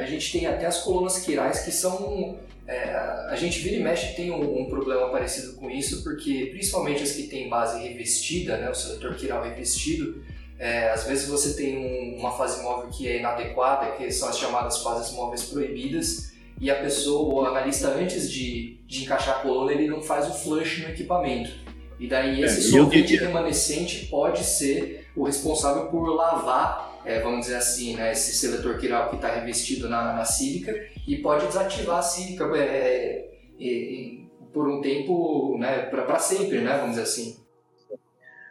a gente, tem até as colunas quirais que são. É, a gente vira e mexe tem um, um, problema parecido com isso, porque principalmente as que têm base revestida, né, o seletor quiral revestido, é, às vezes você tem um, uma fase móvel que é inadequada, que são as chamadas fases móveis proibidas, e a pessoa, o analista, antes de, de encaixar a coluna, ele não faz o flush no equipamento. E daí esse é, solvente remanescente pode ser o responsável por lavar é, vamos dizer assim, né, esse seletor quiral que está revestido na, na sílica e pode desativar a sílica é, é, por um tempo, né, para sempre, né, vamos dizer assim.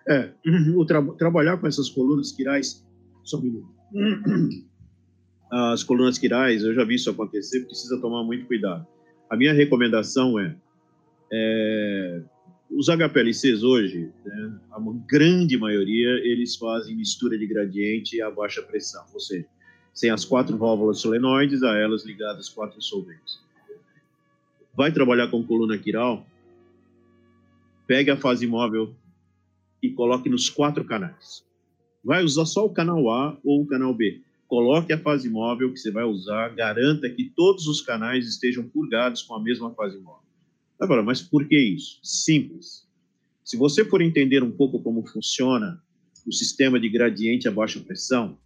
É, o tra trabalhar com essas colunas quirais, só um minuto. As colunas quirais, eu já vi isso acontecer, precisa tomar muito cuidado. A minha recomendação é, É, os HPLCs hoje, né, a grande maioria, eles fazem mistura de gradiente a baixa pressão, ou seja, sem as quatro válvulas solenoides, a elas ligadas quatro solventes. Vai trabalhar com coluna quiral, pegue a fase móvel e coloque nos quatro canais. Vai usar só o canal A ou o canal B. Coloque a fase móvel que você vai usar, garanta que todos os canais estejam purgados com a mesma fase móvel. Agora, mas por que isso? Simples. Se você for entender um pouco como funciona o sistema de gradiente a baixa pressão,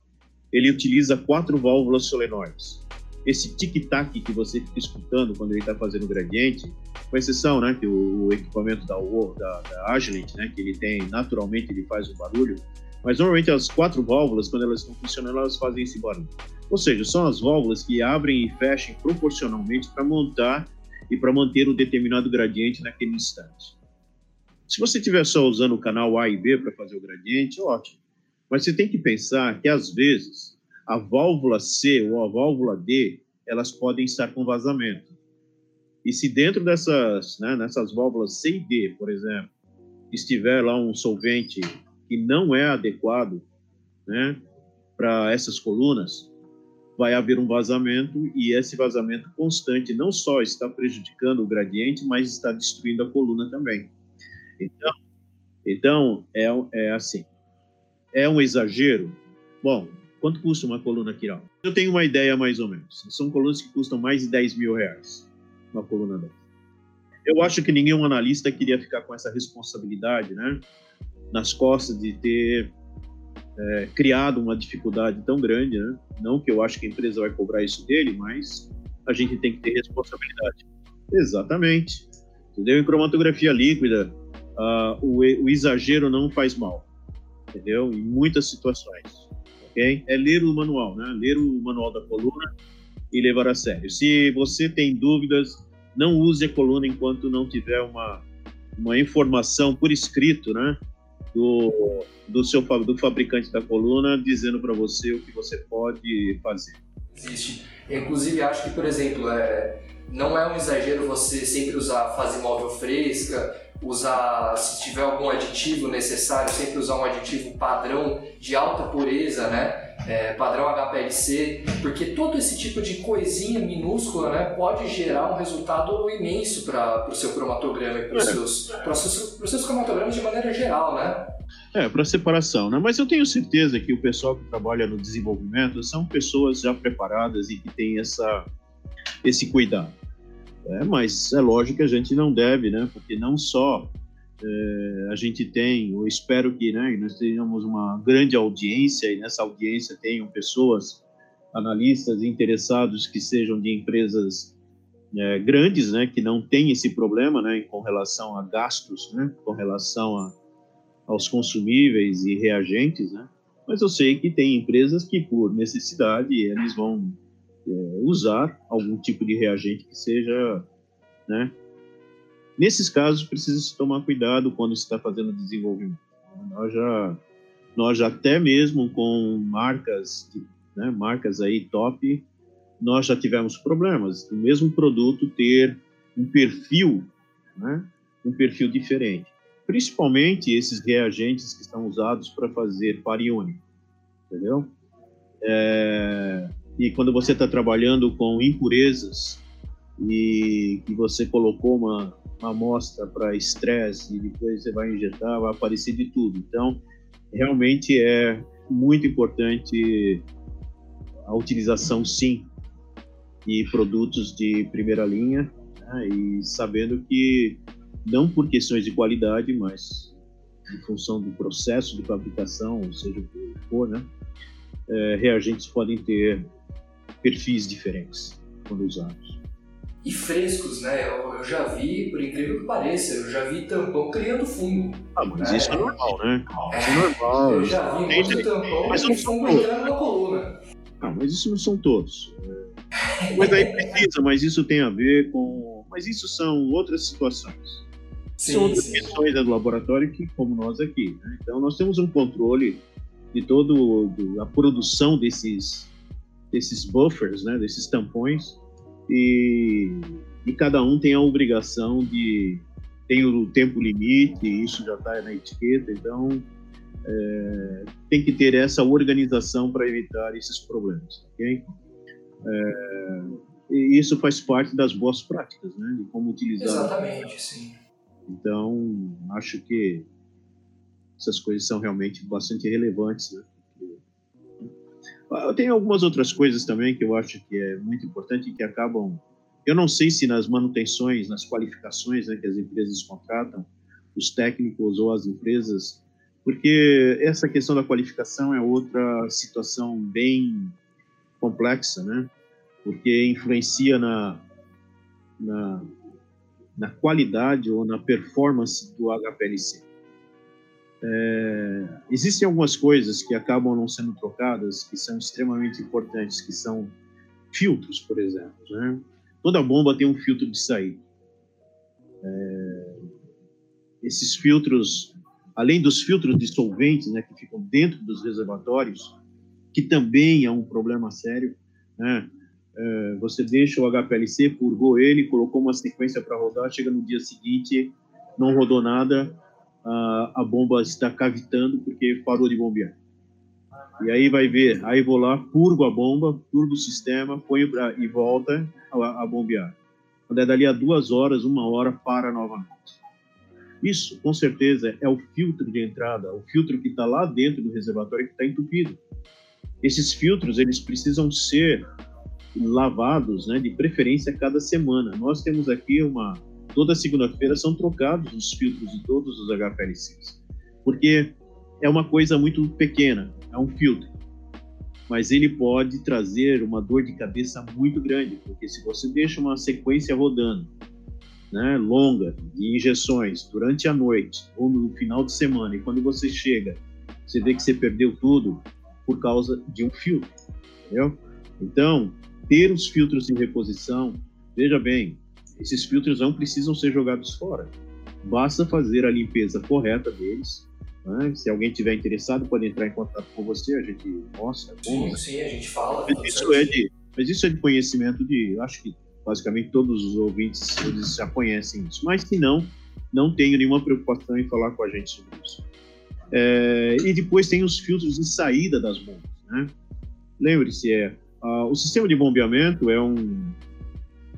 ele utiliza quatro válvulas solenoides. Esse tic-tac que você fica escutando quando ele está fazendo gradiente, com exceção, né, que o, o equipamento da, da, da Agilent, né, que ele tem, naturalmente ele faz um barulho, mas normalmente as quatro válvulas, quando elas estão funcionando, elas fazem esse barulho. Ou seja, são as válvulas que abrem e fecham proporcionalmente para montar e para manter um determinado gradiente naquele instante. Se você estiver só usando o canal A e B para fazer o gradiente, ótimo. Mas você tem que pensar que, às vezes, a válvula C ou a válvula D, elas podem estar com vazamento. E se dentro dessas, né, nessas válvulas C e D, por exemplo, estiver lá um solvente que não é adequado né, para essas colunas, vai haver um vazamento e esse vazamento constante não só está prejudicando o gradiente, mas está destruindo a coluna também. Então, então é, é assim. É um exagero? Bom, quanto custa uma coluna quiral? Eu tenho uma ideia mais ou menos. São colunas que custam mais de 10 mil reais, uma coluna dessa. Eu acho que nenhum analista queria ficar com essa responsabilidade, né? Nas costas de ter é, criado uma dificuldade tão grande, né? Não que eu acho que a empresa vai cobrar isso dele, mas a gente tem que ter responsabilidade. Exatamente. Entendeu? Em cromatografia líquida, uh, o, o, exagero não faz mal. Entendeu? Em muitas situações. Ok? É ler o manual, né? Ler o manual da coluna e levar a sério. Se você tem dúvidas, não use a coluna enquanto não tiver uma, uma informação por escrito, né? Do, do seu do fabricante da coluna dizendo para você o que você pode fazer. Existe. Inclusive, acho que, por exemplo, é, não é um exagero você sempre usar fase móvel fresca, usar, se tiver algum aditivo necessário, sempre usar um aditivo padrão de alta pureza, né? É, padrão HPLC, porque todo esse tipo de coisinha minúscula né, pode gerar um resultado imenso para o seu cromatograma e para os é. seus, seus, seus cromatogramas de maneira geral, né? É, para separação, né? Mas eu tenho certeza que o pessoal que trabalha no desenvolvimento são pessoas já preparadas e que têm essa, esse cuidado. É, mas é lógico que a gente não deve, né? Porque não só é, a gente tem, eu espero que né, nós tenhamos uma grande audiência e nessa audiência tenham pessoas, analistas interessados que sejam de empresas é, grandes, né, que não têm esse problema, né, com relação a gastos, né, com relação a, aos consumíveis e reagentes, né. Mas eu sei que tem empresas que, por necessidade, eles vão é, usar algum tipo de reagente que seja, né? Nesses casos, precisa se tomar cuidado quando se está fazendo desenvolvimento. Nós já, nós já até mesmo com marcas, né, marcas aí top, nós já tivemos problemas. O mesmo produto ter um perfil, né, um perfil diferente. Principalmente esses reagentes que são usados para fazer pariônico, entendeu? É, e quando você está trabalhando com impurezas e que você colocou uma, uma amostra para estresse e depois você vai injetar, vai aparecer de tudo. Então, realmente é muito importante a utilização, sim, de produtos de primeira linha né, e sabendo que não por questões de qualidade, mas em função do processo de fabricação, ou seja o que for, né, é, reagentes podem ter perfis diferentes quando usados. E frescos, né? Eu, eu, já vi, por incrível que pareça, eu já vi tampão criando fungo. Ah, mas né? isso é normal, né? É, isso é normal. Eu já vi muito tampão mas com fungo entrando na coluna. Ah, mas isso não são todos. [LAUGHS] Mas aí precisa, mas isso tem a ver com. Mas isso são outras situações. Sim, são outras sim. questões do laboratório que, como nós aqui. Né? Então, nós temos um controle de toda a produção desses desses buffers, né, desses tampões, e, e cada um tem a obrigação de, tem o tempo limite, isso já está na etiqueta, então é, tem que ter essa organização para evitar esses problemas, ok? É, e isso faz parte das boas práticas, né? De como utilizar. Exatamente, sim. Então, acho que essas coisas são realmente bastante relevantes, né? Eu tenho algumas outras coisas também que eu acho que é muito importante e que acabam. Eu não sei se nas manutenções, nas qualificações né, que as empresas contratam, os técnicos ou as empresas, porque essa questão da qualificação é outra situação bem complexa, né? Porque influencia na, na, na qualidade ou na performance do HPLC. É, existem algumas coisas que acabam não sendo trocadas, que são extremamente importantes, que são filtros, por exemplo. Né? Toda bomba tem um filtro de saída. É, esses filtros, além dos filtros de solventes, né, que ficam dentro dos reservatórios, que também é um problema sério, né? É, você deixa o HPLC, purgou ele, colocou uma sequência para rodar, chega no dia seguinte, não rodou nada, a, a bomba está cavitando porque parou de bombear. E aí vai ver, aí vou lá, purgo a bomba, purgo o sistema, ponho pra, e volta a, a bombear. Quando é dali a duas horas, uma hora, para novamente. Isso, com certeza, é o filtro de entrada, o filtro que está lá dentro do reservatório que está entupido. Esses filtros, eles precisam ser lavados, né, de preferência cada semana. Nós temos aqui uma, toda segunda-feira são trocados os filtros de todos os HPLCs, porque é uma coisa muito pequena, é um filtro, mas ele pode trazer uma dor de cabeça muito grande, porque se você deixa uma sequência rodando, né, longa de injeções durante a noite ou no final de semana, e quando você chega, você vê que você perdeu tudo por causa de um filtro, entendeu? Então, ter os filtros em reposição, veja bem, esses filtros não precisam ser jogados fora. Basta fazer a limpeza correta deles. Né? Se alguém tiver interessado, pode entrar em contato com você, a gente mostra. Sim, sim, a gente fala. Mas isso, é de, mas isso é de conhecimento de, acho que basicamente todos os ouvintes eles já conhecem isso. Mas se não, não tenho nenhuma preocupação em falar com a gente sobre isso. É, e depois tem os filtros de saída das bombas. Né? Lembre-se, é, uh, o sistema de bombeamento é um,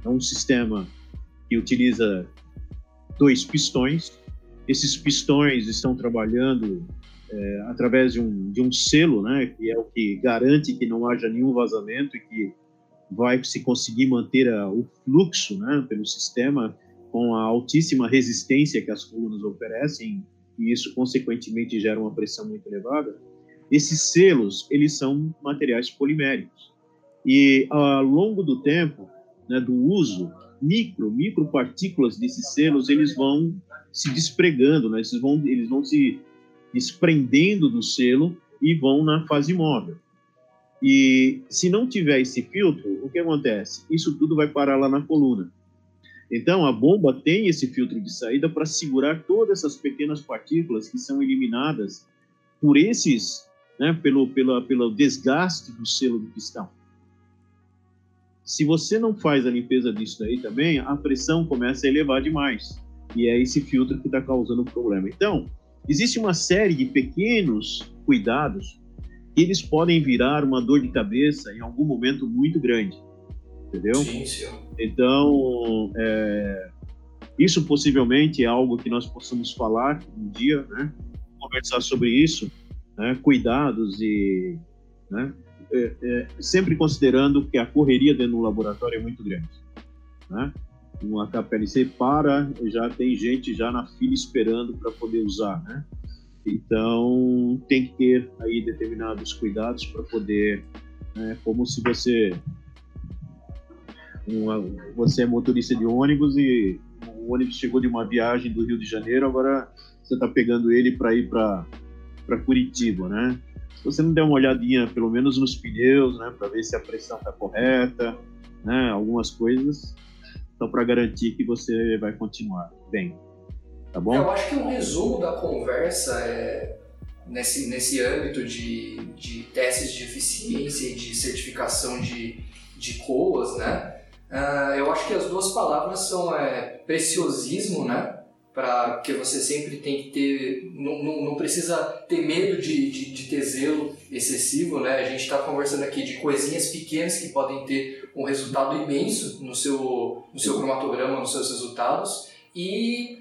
é um sistema que utiliza dois pistões. Esses pistões estão trabalhando é, através de um, de um selo, né, que é o que garante que não haja nenhum vazamento e que vai se conseguir manter a, o fluxo né, pelo sistema com a altíssima resistência que as colunas oferecem e isso consequentemente gera uma pressão muito elevada. Esses selos eles são materiais poliméricos e ao longo do tempo né, do uso micro, micropartículas desses selos, eles vão se despregando, né? eles, vão, eles vão se desprendendo do selo e vão na fase móvel. E se não tiver esse filtro, o que acontece? Isso tudo vai parar lá na coluna. Então, a bomba tem esse filtro de saída para segurar todas essas pequenas partículas que são eliminadas por esses, né, pelo, pela, pelo desgaste do selo do pistão. Se você não faz a limpeza disso daí também, a pressão começa a elevar demais. E é esse filtro que está causando o problema. Então, existe uma série de pequenos cuidados que eles podem virar uma dor de cabeça em algum momento muito grande. Entendeu? Sim, sim. Então, é, isso possivelmente é algo que nós possamos falar um dia, né? Conversar sobre isso, né? Cuidados e, né? É, é, sempre considerando que a correria dentro do laboratório é muito grande. Né? Uma KPLC para, já tem gente já na fila esperando para poder usar, né? Então, tem que ter aí determinados cuidados para poder, né, como se você uma, você é motorista de ônibus e o ônibus chegou de uma viagem do Rio de Janeiro, agora você está pegando ele para ir para Curitiba, né? Se você não der uma olhadinha, pelo menos nos pneus, né, para ver se a pressão está correta, né, algumas coisas, então para garantir que você vai continuar bem, tá bom? Eu acho que o resumo da conversa é nesse nesse âmbito de, de testes de eficiência e de certificação de de COAs, né? Uh, eu acho que as duas palavras são é, preciosismo, né? Para que você sempre tem que ter, não, não, não precisa ter medo de, de, de, ter zelo excessivo, né? A gente está conversando aqui de coisinhas pequenas que podem ter um resultado imenso no seu, no seu cromatograma, nos seus resultados e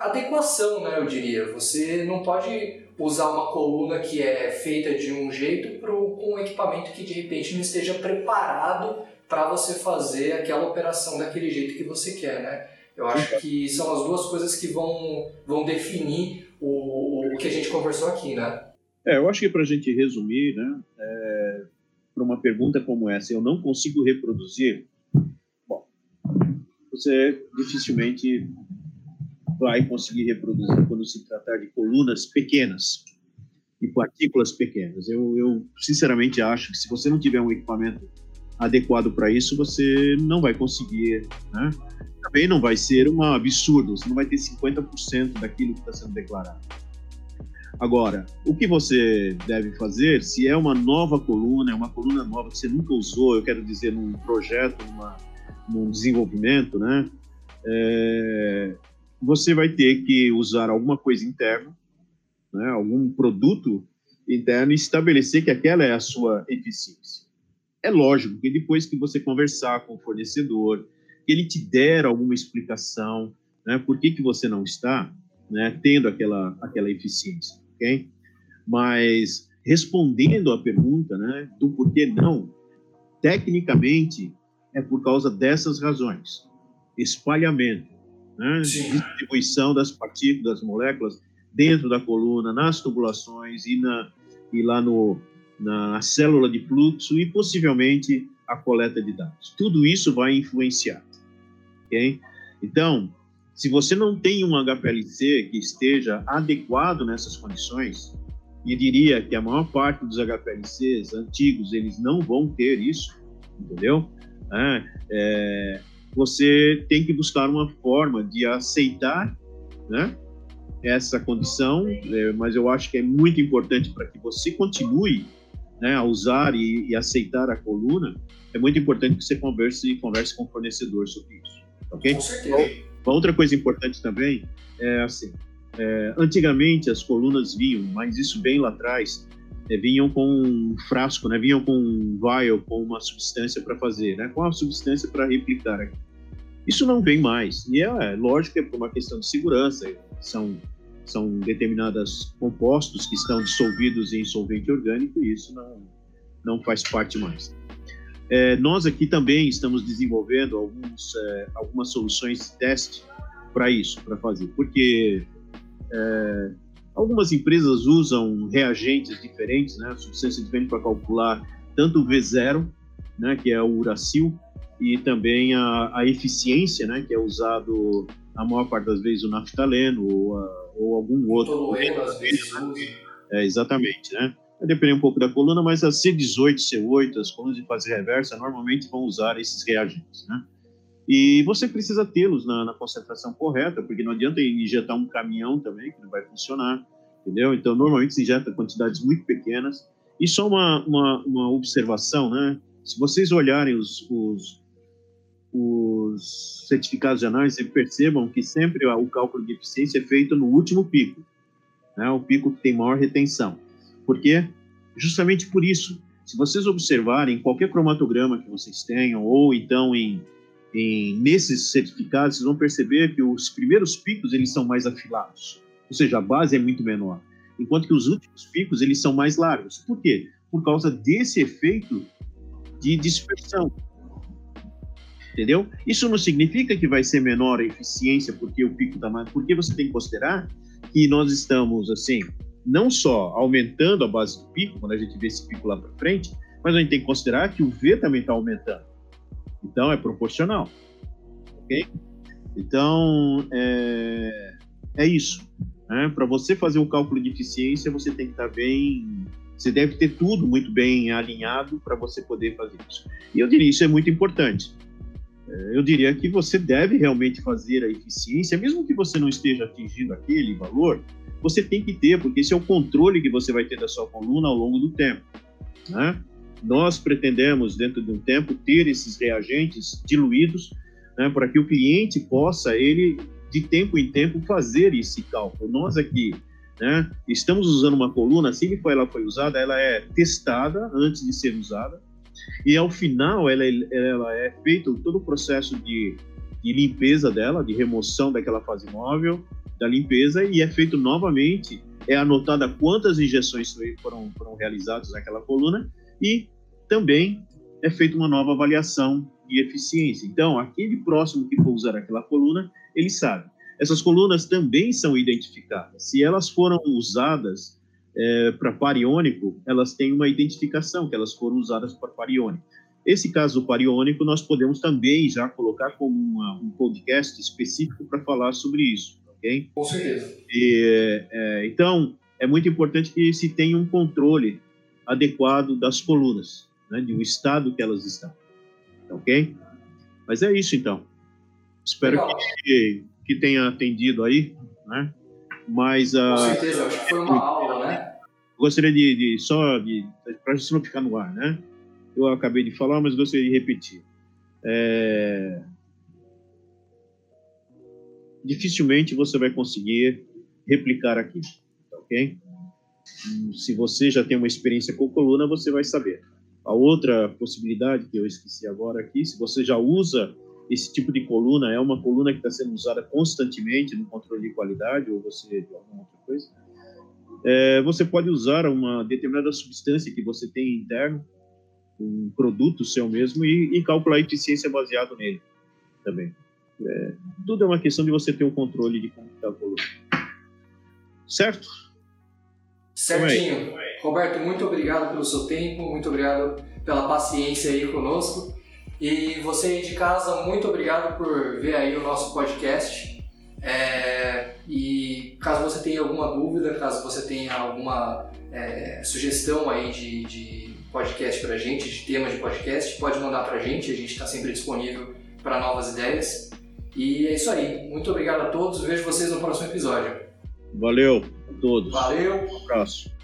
adequação, né? Eu diria. Você não pode usar uma coluna que é feita de um jeito pro, com um equipamento que de repente não esteja preparado para você fazer aquela operação daquele jeito que você quer, né? Eu acho que são as duas coisas que vão, vão definir o, o que a gente conversou aqui, né? É, eu acho que para a gente resumir, né, é, para uma pergunta como essa, eu não consigo reproduzir, bom, você dificilmente vai conseguir reproduzir quando se tratar de colunas pequenas e partículas pequenas. Eu, eu sinceramente acho que se você não tiver um equipamento adequado para isso, você não vai conseguir, né? Também não vai ser um absurdo, você não vai ter 50% daquilo que está sendo declarado. Agora, o que você deve fazer, se é uma nova coluna, é uma coluna nova que você nunca usou, eu quero dizer, num projeto, numa, num desenvolvimento, né? É, você vai ter que usar alguma coisa interna, né? algum produto interno e estabelecer que aquela é a sua eficiência. É lógico que depois que você conversar com o fornecedor, que ele te der alguma explicação, né, por que, que você não está né, tendo aquela, aquela eficiência, ok? Mas respondendo à pergunta né, do porquê não, tecnicamente é por causa dessas razões. Espalhamento, né, distribuição das partículas, das moléculas dentro da coluna, nas tubulações e, na, e lá no, na célula de fluxo e possivelmente a coleta de dados. Tudo isso vai influenciar. Okay? Então, se você não tem um HPLC que esteja adequado nessas condições, e diria que a maior parte dos HPLCs antigos eles não vão ter isso, entendeu? É, é, você tem que buscar uma forma de aceitar, né? Essa condição, é, mas eu acho que é muito importante para que você continue né, a usar e, e, aceitar a coluna, é muito importante que você converse converse com o fornecedor sobre isso, ok? Com certeza. Uma outra coisa importante também é assim, é, antigamente as colunas vinham, mas isso bem lá atrás, é, vinham com um frasco, né, vinham com um vial, com uma substância para fazer, né, com a substância para replicar. Isso não vem mais, e é, é lógico que é por uma questão de segurança, são são determinados compostos que estão dissolvidos em solvente orgânico e isso não, não faz parte mais. É, nós aqui também estamos desenvolvendo alguns, é, algumas soluções de teste para isso, para fazer, porque é, algumas empresas usam reagentes diferentes, né, substâncias diferentes para calcular tanto o V0, né, que é o uracil, e também a, a eficiência, né, que é usado a maior parte das vezes o naftaleno ou, a, ou algum outro. Tolueno, às vezes É, exatamente, né? Vai depender um pouco da coluna, mas as C18, C8, as colunas de fase reversa, normalmente vão usar esses reagentes, né? E você precisa tê-los na, na, concentração correta, porque não adianta injetar um caminhão também, que não vai funcionar, entendeu? Então, normalmente se injeta quantidades muito pequenas. E só uma, uma, uma observação, né? Se vocês olharem os, os os certificados de análise percebam que sempre o cálculo de eficiência é feito no último pico, né, o pico que tem maior retenção. Por quê? Justamente por isso. Se vocês observarem qualquer cromatograma que vocês tenham, ou então em, em nesses certificados, vocês vão perceber que os primeiros picos eles são mais afilados, ou seja, a base é muito menor, enquanto que os últimos picos eles são mais largos. Por quê? Por causa desse efeito de dispersão entendeu? Isso não significa que vai ser menor a eficiência porque o pico está mais, porque você tem que considerar que nós estamos assim, não só aumentando a base do pico quando a gente vê esse pico lá para frente, mas a gente tem que considerar que o V também está aumentando. Então é proporcional, ok? Então é, é isso. Né? Para você fazer um cálculo de eficiência, você tem que estar tá bem você deve ter tudo muito bem alinhado para você poder fazer isso. E eu diria isso é muito importante. É, eu diria que você deve realmente fazer a eficiência, mesmo que você não esteja atingindo aquele valor, você tem que ter, porque esse é o controle que você vai ter da sua coluna ao longo do tempo. Né? Nós pretendemos, dentro de um tempo, ter esses reagentes diluídos né, para que o cliente possa ele de tempo em tempo, fazer esse cálculo. Nós aqui né, estamos usando uma coluna, assim que ela foi usada, ela é testada antes de ser usada, e ao final ela, ela é feito todo o processo de, de limpeza dela, de remoção daquela fase móvel, da limpeza, e é feito novamente, é anotada quantas injeções foram, foram realizadas naquela coluna, e também é feita uma nova avaliação de eficiência. Então, aquele próximo que for usar aquela coluna, ele sabe. Essas colunas também são identificadas. Se elas foram usadas é, para pariônico, elas têm uma identificação que elas foram usadas para pariônico. Esse caso pariônico, nós podemos também já colocar como uma, um podcast específico para falar sobre isso, ok? Com certeza. E, é, então, é muito importante que se tenha um controle adequado das colunas, né, de o estado que elas estão, ok? Mas é isso, então. Espero que, que tenha atendido aí, né? Mas uh, com certeza, acho que foi uma aula, né? Gostaria de, de só para isso não ficar no ar, né? Eu acabei de falar, mas gostaria de repetir. É... Dificilmente você vai conseguir replicar aqui, ok? Se você já tem uma experiência com coluna, você vai saber. A outra possibilidade que eu esqueci agora aqui, se você já usa esse tipo de coluna, é uma coluna que está sendo usada constantemente no controle de qualidade, ou você de alguma outra coisa, é, você pode usar uma determinada substância que você tem interno, um produto seu mesmo, e, e calcular a eficiência baseado nele também. É, tudo é uma questão de você ter o controle de como está a coluna. Certo? Certinho. Roberto, muito obrigado pelo seu tempo, muito obrigado pela paciência aí conosco. E você aí de casa, muito obrigado por ver aí o nosso podcast. É, e caso você tenha alguma dúvida, caso você tenha alguma é, sugestão aí de, de podcast para a gente, de tema de podcast, pode mandar para a gente, a gente está sempre disponível para novas ideias. E é isso aí. Muito obrigado a todos. Vejo vocês no próximo episódio. Valeu a todos. Valeu. Um abraço.